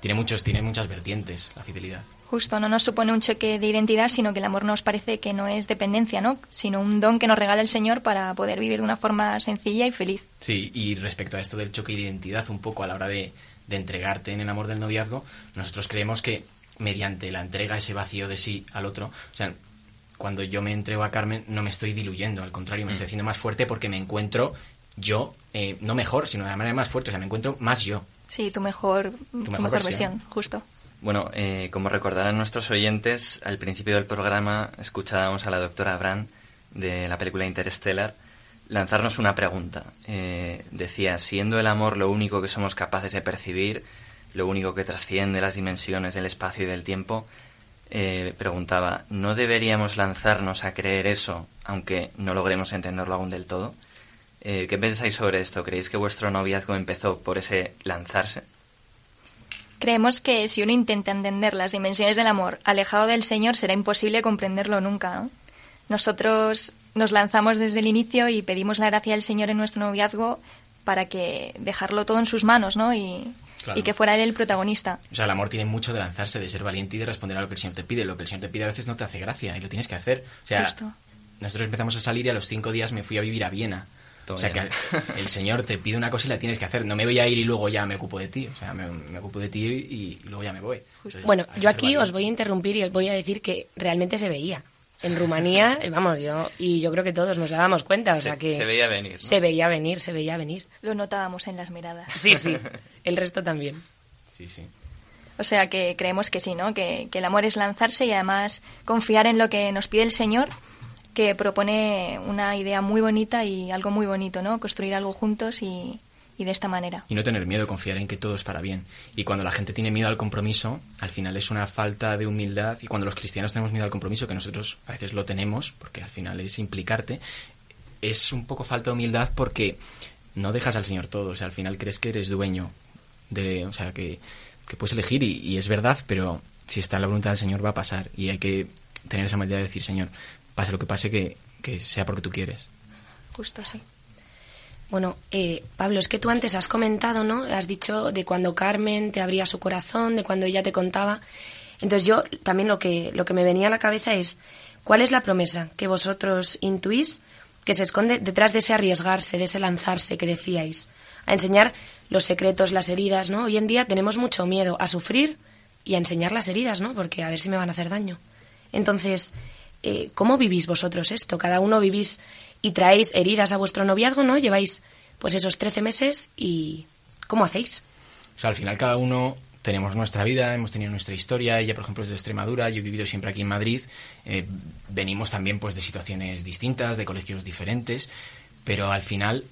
tiene muchos, tiene muchas vertientes la fidelidad. Justo, no nos supone un choque de identidad, sino que el amor nos parece que no es dependencia, ¿no? Sino un don que nos regala el Señor para poder vivir de una forma sencilla y feliz. Sí, y respecto a esto del choque de identidad, un poco a la hora de, de entregarte en el amor del noviazgo, nosotros creemos que mediante la entrega, ese vacío de sí al otro, o sea, cuando yo me entrego a Carmen no me estoy diluyendo, al contrario, me Mm. estoy haciendo más fuerte porque me encuentro yo, eh, no mejor, sino de manera más fuerte, o sea, me encuentro más yo. Sí, tu mejor, tu mejor mejor, versión. versión. justo. Bueno, eh, como recordarán nuestros oyentes, al principio del programa escuchábamos a la doctora Brand de la película Interstellar lanzarnos una pregunta. Eh, decía, siendo el amor lo único que somos capaces de percibir, lo único que trasciende las dimensiones del espacio y del tiempo, eh, preguntaba, ¿no deberíamos lanzarnos a creer eso, aunque no logremos entenderlo aún del todo? Eh, ¿Qué pensáis sobre esto? ¿Creéis que vuestro noviazgo empezó por ese lanzarse? Creemos que si uno intenta entender las dimensiones del amor alejado del Señor será imposible comprenderlo nunca. ¿no? Nosotros nos lanzamos desde el inicio y pedimos la gracia del Señor en nuestro noviazgo para que dejarlo todo en sus manos, ¿no? Y, Claro. y que fuera él el protagonista. O sea, el amor tiene mucho de lanzarse, de ser valiente y de responder a lo que el Señor te pide. Lo que el Señor te pide a veces no te hace gracia y lo tienes que hacer. O sea, Justo. nosotros empezamos a salir y a los cinco días me fui a vivir a Viena. O sea, que el Señor te pide una cosa y la tienes que hacer. No me voy a ir y luego ya me ocupo de ti. O sea, me, me ocupo de ti y, y luego ya me voy. Entonces, Bueno, yo aquí valiente. os voy a interrumpir y os voy a decir que realmente se veía. En Rumanía, vamos, yo y yo creo que todos nos dábamos cuenta, o Se- sea que se veía venir, ¿no? Se veía venir, se veía venir. Lo notábamos en las miradas. Sí, sí. El resto también. Sí, sí. O sea que creemos que sí, ¿no? Que, que el amor es lanzarse y además confiar en lo que nos pide el Señor, que propone una idea muy bonita y algo muy bonito, ¿no? Construir algo juntos y, de esta manera. Y no tener miedo, confiar en que todo es para bien. Y cuando la gente tiene miedo al compromiso, al final es una falta de humildad. Y cuando los cristianos tenemos miedo al compromiso, que nosotros a veces lo tenemos, porque al final es implicarte, es un poco falta de humildad porque no dejas al Señor todo. O sea, al final crees que eres dueño de. O sea, que, que puedes elegir y, es verdad, pero si está en la voluntad del Señor va a pasar. Y hay que tener esa humildad de decir, Señor, pase lo que pase, que, que sea porque tú quieres. Justo sí. Bueno, eh, Pablo, es que tú antes has comentado, ¿no? Has dicho de cuando Carmen te abría su corazón, de cuando ella te contaba. Entonces yo también lo que, lo que me venía a la cabeza es, ¿cuál es la promesa que vosotros intuís que se esconde detrás de ese arriesgarse, de ese lanzarse que decíais? A enseñar los secretos, las heridas, ¿no? Hoy en día tenemos mucho miedo a sufrir y a enseñar las heridas, ¿no? Porque a ver si me van a hacer daño. Entonces, eh, ¿cómo vivís vosotros esto? Cada uno vivís y traéis heridas a vuestro noviazgo, ¿no? Lleváis pues esos 13 meses y ¿cómo hacéis? Al final cada uno tenemos nuestra vida, hemos tenido nuestra historia. Ella, por ejemplo, es de Extremadura, yo he vivido siempre aquí en Madrid. Eh, venimos también pues de situaciones distintas, de colegios diferentes, pero al final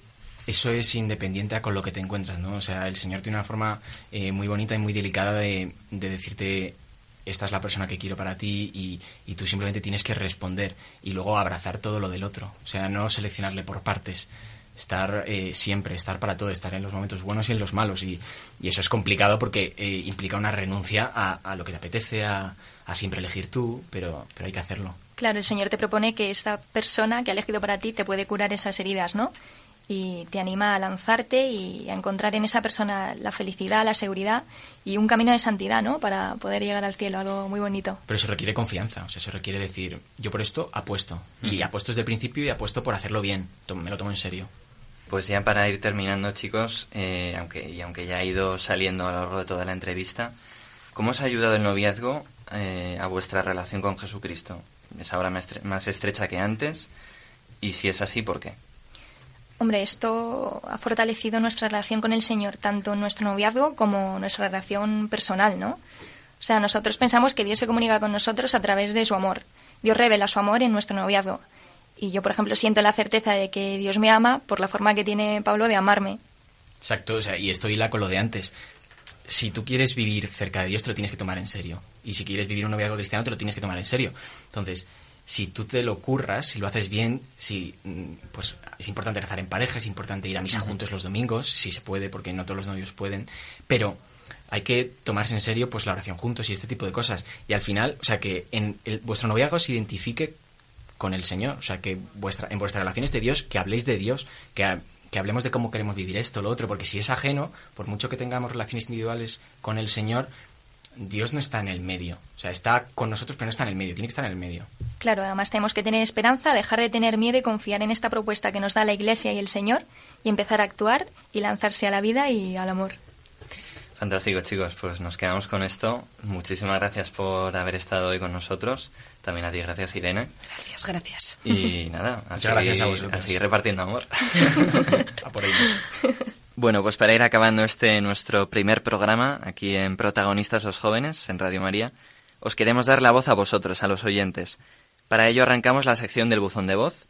eso es independiente a con lo que te encuentras, ¿no? O sea, el Señor tiene una forma eh, muy bonita y muy delicada de, de decirte esta es la persona que quiero para ti y, y tú simplemente tienes que responder y luego abrazar todo lo del otro. O sea, no seleccionarle por partes estar eh, siempre, estar para todo, estar en los momentos buenos y en los malos. Y, y eso es complicado porque eh, implica una renuncia a, a lo que te apetece, a, a siempre elegir tú, pero, pero hay que hacerlo. Claro, el Señor te propone que esta persona que ha elegido para ti te puede curar esas heridas, ¿no? Y te anima a lanzarte y a encontrar en esa persona la felicidad, la seguridad y un camino de santidad, ¿no? Para poder llegar al cielo, algo muy bonito. Pero eso requiere confianza, o sea, eso requiere decir, yo por esto apuesto. Y apuesto desde el principio y apuesto por hacerlo bien. To- Me lo tomo en serio. Pues ya para ir terminando, chicos, eh, aunque, y aunque ya ha ido saliendo a lo largo de toda la entrevista, ¿cómo os ha ayudado el noviazgo eh, a vuestra relación con Jesucristo? ¿Es ahora más, estre- más estrecha que antes? Y si es así, ¿por qué? Hombre, esto ha fortalecido nuestra relación con el Señor, tanto nuestro noviazgo como nuestra relación personal, ¿no? O sea, nosotros pensamos que Dios se comunica con nosotros a través de su amor. Dios revela su amor en nuestro noviazgo. Y yo, por ejemplo, siento la certeza de que Dios me ama por la forma que tiene Pablo de amarme. Exacto, o sea, y esto hila con lo de antes. Si tú quieres vivir cerca de Dios, te lo tienes que tomar en serio. Y si quieres vivir un noviazgo cristiano, te lo tienes que tomar en serio. Entonces, si tú te lo curras, si lo haces bien, si mm, pues es importante rezar en pareja, es importante ir a misa juntos los domingos, si se puede, porque no todos los novios pueden, pero hay que tomarse en serio pues la oración juntos y este tipo de cosas. Y al final, o sea, que en el- vuestro noviazgo se identifique con el Señor, o sea, que vuestra, en vuestras relaciones de Dios, que habléis de Dios, que, ha- que hablemos de cómo queremos vivir esto, lo otro, porque si es ajeno, por mucho que tengamos relaciones individuales con el Señor, Dios no está en el medio, o sea, está con nosotros, pero no está en el medio, tiene que estar en el medio. Claro, además tenemos que tener esperanza, dejar de tener miedo y confiar en esta propuesta que nos da la Iglesia y el Señor y empezar a actuar y lanzarse a la vida y al amor. Fantástico, chicos. Pues nos quedamos con esto. Muchísimas gracias por haber estado hoy con nosotros. También a ti, gracias, Irene. Gracias, gracias. Y nada, a Muchas seguir, gracias a vosotros. a seguir repartiendo amor. A por ello. Bueno, pues para ir acabando este nuestro primer programa aquí en Protagonistas los Jóvenes, en Radio María, os queremos dar la voz a vosotros, a los oyentes. Para ello arrancamos la sección del buzón de voz.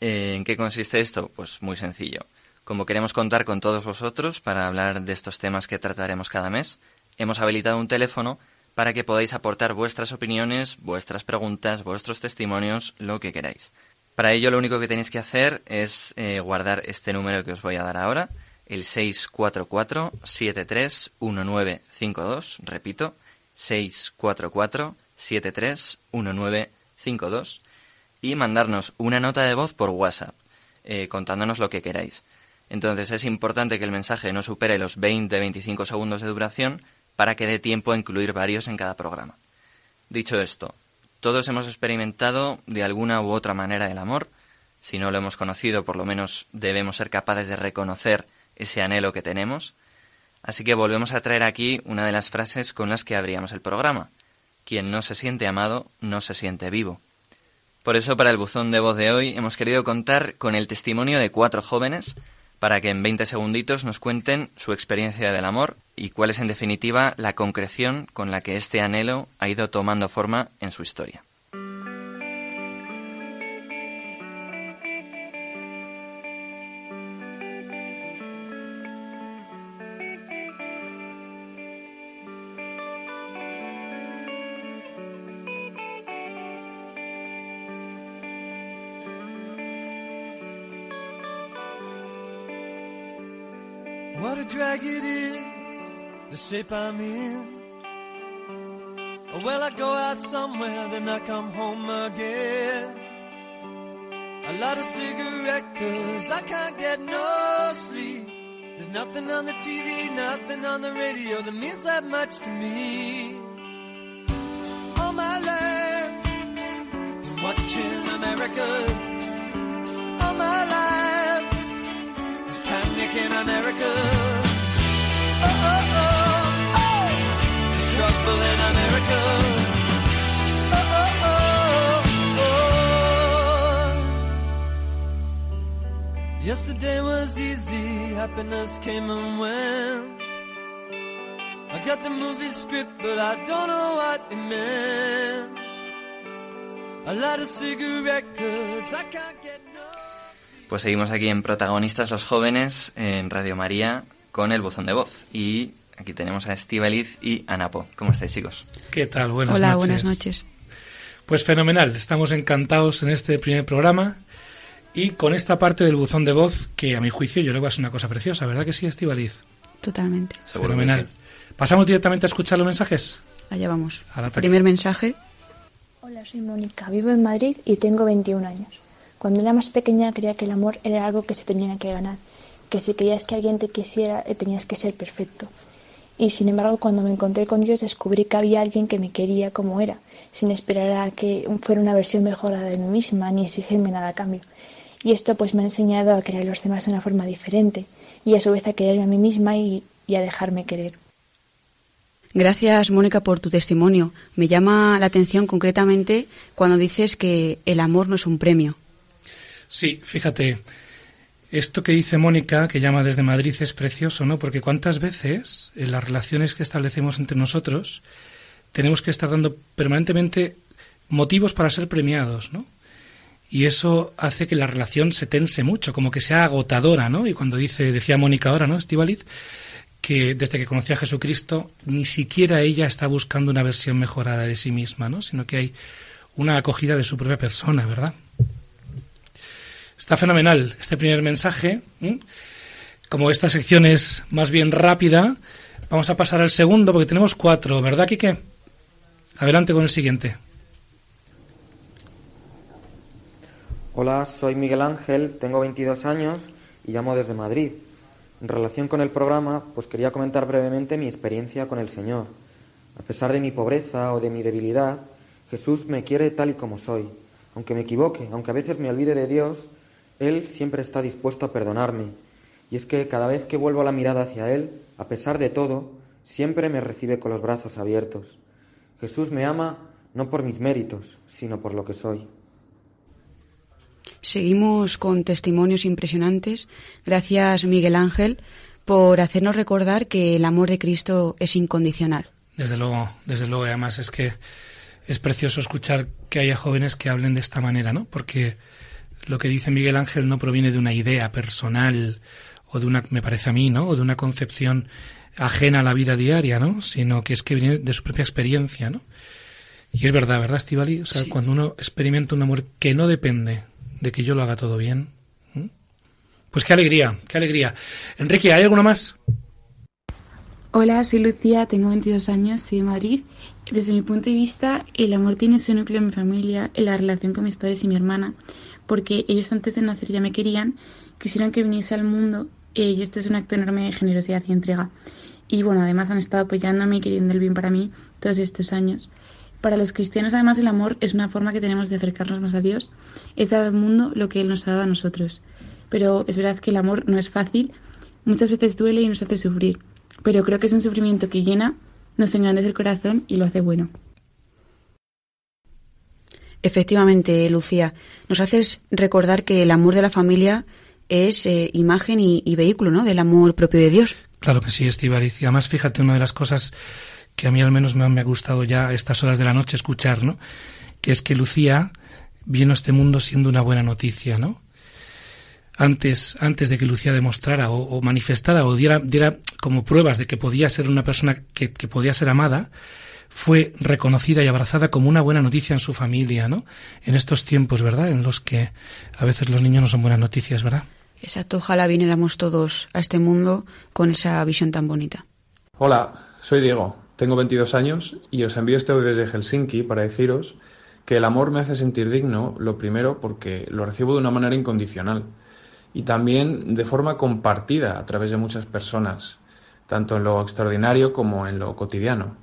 Eh, ¿En qué consiste esto? Pues muy sencillo. Como queremos contar con todos vosotros para hablar de estos temas que trataremos cada mes, hemos habilitado un teléfono para que podáis aportar vuestras opiniones, vuestras preguntas, vuestros testimonios, lo que queráis. Para ello lo único que tenéis que hacer es eh, guardar este número que os voy a dar ahora, el 644-731952, repito, 644-731952, y mandarnos una nota de voz por WhatsApp, eh, contándonos lo que queráis. Entonces es importante que el mensaje no supere los 20-25 segundos de duración para que dé tiempo a incluir varios en cada programa. Dicho esto, todos hemos experimentado de alguna u otra manera el amor. Si no lo hemos conocido, por lo menos debemos ser capaces de reconocer ese anhelo que tenemos. Así que volvemos a traer aquí una de las frases con las que abríamos el programa. Quien no se siente amado, no se siente vivo. Por eso, para el buzón de voz de hoy, hemos querido contar con el testimonio de cuatro jóvenes para que en 20 segunditos nos cuenten su experiencia del amor y cuál es en definitiva la concreción con la que este anhelo ha ido tomando forma en su historia. Shape I'm in. Well, I go out somewhere, then I come home again. I light a cigarette cause I can't get no sleep. There's nothing on the TV, nothing on the radio that means that much to me. All my life, watching America. All my life, panic in America. Yesterday was easy, happiness came and went. I got the movie script, but I don't know what it meant. I light a cigarette cause I can't get Pues seguimos aquí en Protagonistas los Jóvenes en Radio María con el buzón de voz. Y aquí tenemos a Estivaliz y a Napo. ¿Cómo estáis, chicos? ¿Qué tal? Buenas Hola, noches. buenas noches. Pues fenomenal, estamos encantados en este primer programa y con esta parte del buzón de voz que a mi juicio yo creo que es una cosa preciosa, ¿verdad que sí, Estivaliz? Totalmente. Fenomenal. ¿Pasamos directamente a escuchar los mensajes? Allá vamos. Al. Primer mensaje. Hola, soy Mónica, vivo en Madrid y tengo 21 años. Cuando era más pequeña creía que el amor era algo que se tenía que ganar, que si querías que alguien te quisiera eh, tenías que ser perfecto. Y sin embargo, cuando me encontré con Dios descubrí que había alguien que me quería como era, sin esperar a que fuera una versión mejorada de mí misma ni exigirme nada a cambio. Y esto pues me ha enseñado a querer a los demás de una forma diferente y a su vez a quererme a mí misma y, y a dejarme querer. Gracias, Mónica, por tu testimonio. Me llama la atención concretamente cuando dices que el amor no es un premio. Sí, fíjate, esto que dice Mónica, que llama desde Madrid, es precioso, ¿no? Porque cuántas veces en las relaciones que establecemos entre nosotros tenemos que estar dando permanentemente motivos para ser premiados, ¿no? Y eso hace que la relación se tense mucho, como que sea agotadora, ¿no? Y cuando dice, decía Mónica ahora, ¿no? Estivaliz, que desde que conoció a Jesucristo, ni siquiera ella está buscando una versión mejorada de sí misma, ¿no? Sino que hay una acogida de su propia persona, ¿verdad? Está fenomenal este primer mensaje. Como esta sección es más bien rápida, vamos a pasar al segundo porque tenemos cuatro, ¿verdad, Quique? Adelante con el siguiente. Hola, soy Miguel Ángel, tengo 22 años y llamo desde Madrid. En relación con el programa, pues quería comentar brevemente mi experiencia con el Señor. A pesar de mi pobreza o de mi debilidad, Jesús me quiere tal y como soy. Aunque me equivoque, aunque a veces me olvide de Dios, Él siempre está dispuesto a perdonarme. Y es que cada vez que vuelvo la mirada hacia Él, a pesar de todo, siempre me recibe con los brazos abiertos. Jesús me ama no por mis méritos, sino por lo que soy. Seguimos con testimonios impresionantes. Gracias, Miguel Ángel, por hacernos recordar que el amor de Cristo es incondicional. Desde luego, desde luego, y además es que es precioso escuchar que haya jóvenes que hablen de esta manera, ¿no? Porque lo que dice Miguel Ángel no proviene de una idea personal o de una, me parece a mí, ¿no? O de una concepción ajena a la vida diaria, ¿no? Sino que es que viene de su propia experiencia, ¿no? Y es verdad, ¿verdad, Estivali? O sea, cuando uno experimenta un amor que no depende de que yo lo haga todo bien. Pues qué alegría, qué alegría. Enrique, ¿hay alguno más? Hola, soy Lucía, tengo 22 años, soy de Madrid. Desde mi punto de vista, el amor tiene su núcleo en mi familia, en la relación con mis padres y mi hermana, porque ellos antes de nacer ya me querían, quisieron que viniese al mundo y esto es un acto enorme de generosidad y entrega. Y bueno, además han estado apoyándome y queriendo el bien para mí todos estos años. Para los cristianos, además, el amor es una forma que tenemos de acercarnos más a Dios, es dar al mundo lo que Él nos ha dado a nosotros. Pero es verdad que el amor no es fácil, muchas veces duele y nos hace sufrir, pero creo que es un sufrimiento que llena, nos engrandece el corazón y lo hace bueno. Efectivamente, Lucía, nos haces recordar que el amor de la familia es eh, imagen y, y vehículo ¿no? del amor propio de Dios. Claro que sí, Estivaliz. Y además, fíjate, una de las cosas que a mí al menos me, me ha gustado ya a estas horas de la noche escuchar, ¿no? Que es que Lucía vino a este mundo siendo una buena noticia, ¿no? Antes, antes de que Lucía demostrara o, o manifestara o diera, diera como pruebas de que podía ser una persona que, que podía ser amada, fue reconocida y abrazada como una buena noticia en su familia, ¿no? En estos tiempos, ¿verdad? En los que a veces los niños no son buenas noticias, ¿verdad? Exacto, ojalá viniéramos todos a este mundo con esa visión tan bonita. Hola, soy Diego, tengo 22 años y os envío este audio desde Helsinki para deciros que el amor me hace sentir digno, lo primero porque lo recibo de una manera incondicional y también de forma compartida a través de muchas personas, tanto en lo extraordinario como en lo cotidiano.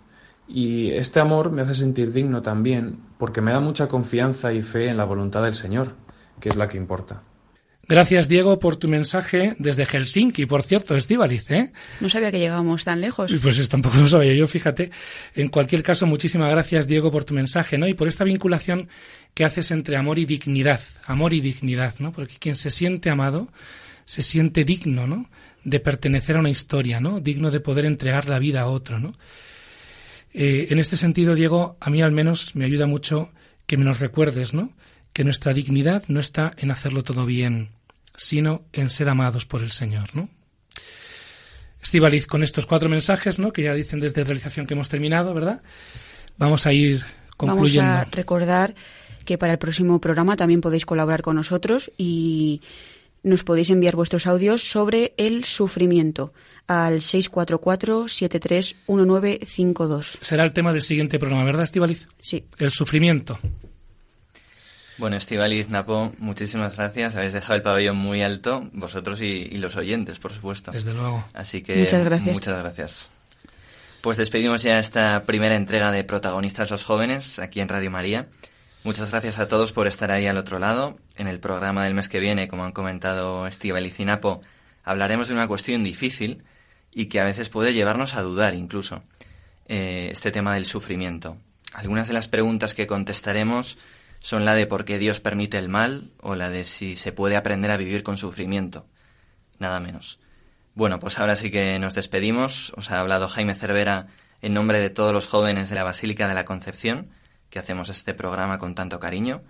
Y este amor me hace sentir digno también porque me da mucha confianza y fe en la voluntad del Señor, que es la que importa. Gracias, Diego, por tu mensaje desde Helsinki, por cierto, Estivaliz, ¿eh? No sabía que llegábamos tan lejos. Pues tampoco lo sabía yo, fíjate. En cualquier caso, muchísimas gracias, Diego, por tu mensaje, ¿no? Y por esta vinculación que haces entre amor y dignidad. Amor y dignidad, ¿no? Porque quien se siente amado se siente digno, ¿no? De pertenecer a una historia, ¿no? Digno de poder entregar la vida a otro, ¿no? Eh, en este sentido, Diego, a mí al menos me ayuda mucho que me nos recuerdes, ¿no? Que nuestra dignidad no está en hacerlo todo bien, sino en ser amados por el Señor, ¿no? Estivaliz, con estos cuatro mensajes, ¿no? Que ya dicen desde realización que hemos terminado, ¿verdad? Vamos a ir concluyendo. Vamos a recordar que para el próximo programa también podéis colaborar con nosotros y nos podéis enviar vuestros audios sobre el sufrimiento al 644-731952. Será el tema del siguiente programa, ¿verdad, Estivaliz? Sí. El sufrimiento. Bueno, Estivaliz, Napo, muchísimas gracias. Habéis dejado el pabellón muy alto, vosotros y, y, los oyentes, por supuesto. Desde luego. Así que muchas gracias. Muchas gracias. Pues despedimos ya esta primera entrega de Protagonistas los Jóvenes aquí en Radio María. Muchas gracias a todos por estar ahí al otro lado. En el programa del mes que viene, como han comentado Estivaliz y Napo, hablaremos de una cuestión difícil y que a veces puede llevarnos a dudar incluso. Eh, este tema del sufrimiento. Algunas de las preguntas que contestaremos son la de por qué Dios permite el mal o la de si se puede aprender a vivir con sufrimiento. Nada menos. Bueno, pues ahora sí que nos despedimos. Os ha hablado Jaime Cervera en nombre de todos los jóvenes de la Basílica de la Concepción, que hacemos este programa con tanto cariño.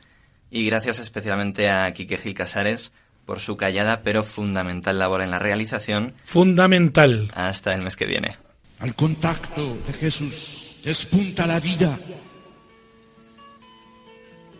Y gracias especialmente a Quique Gil Casares por su callada pero fundamental labor en la realización. Fundamental. Hasta el mes que viene. Al contacto de Jesús despunta la vida.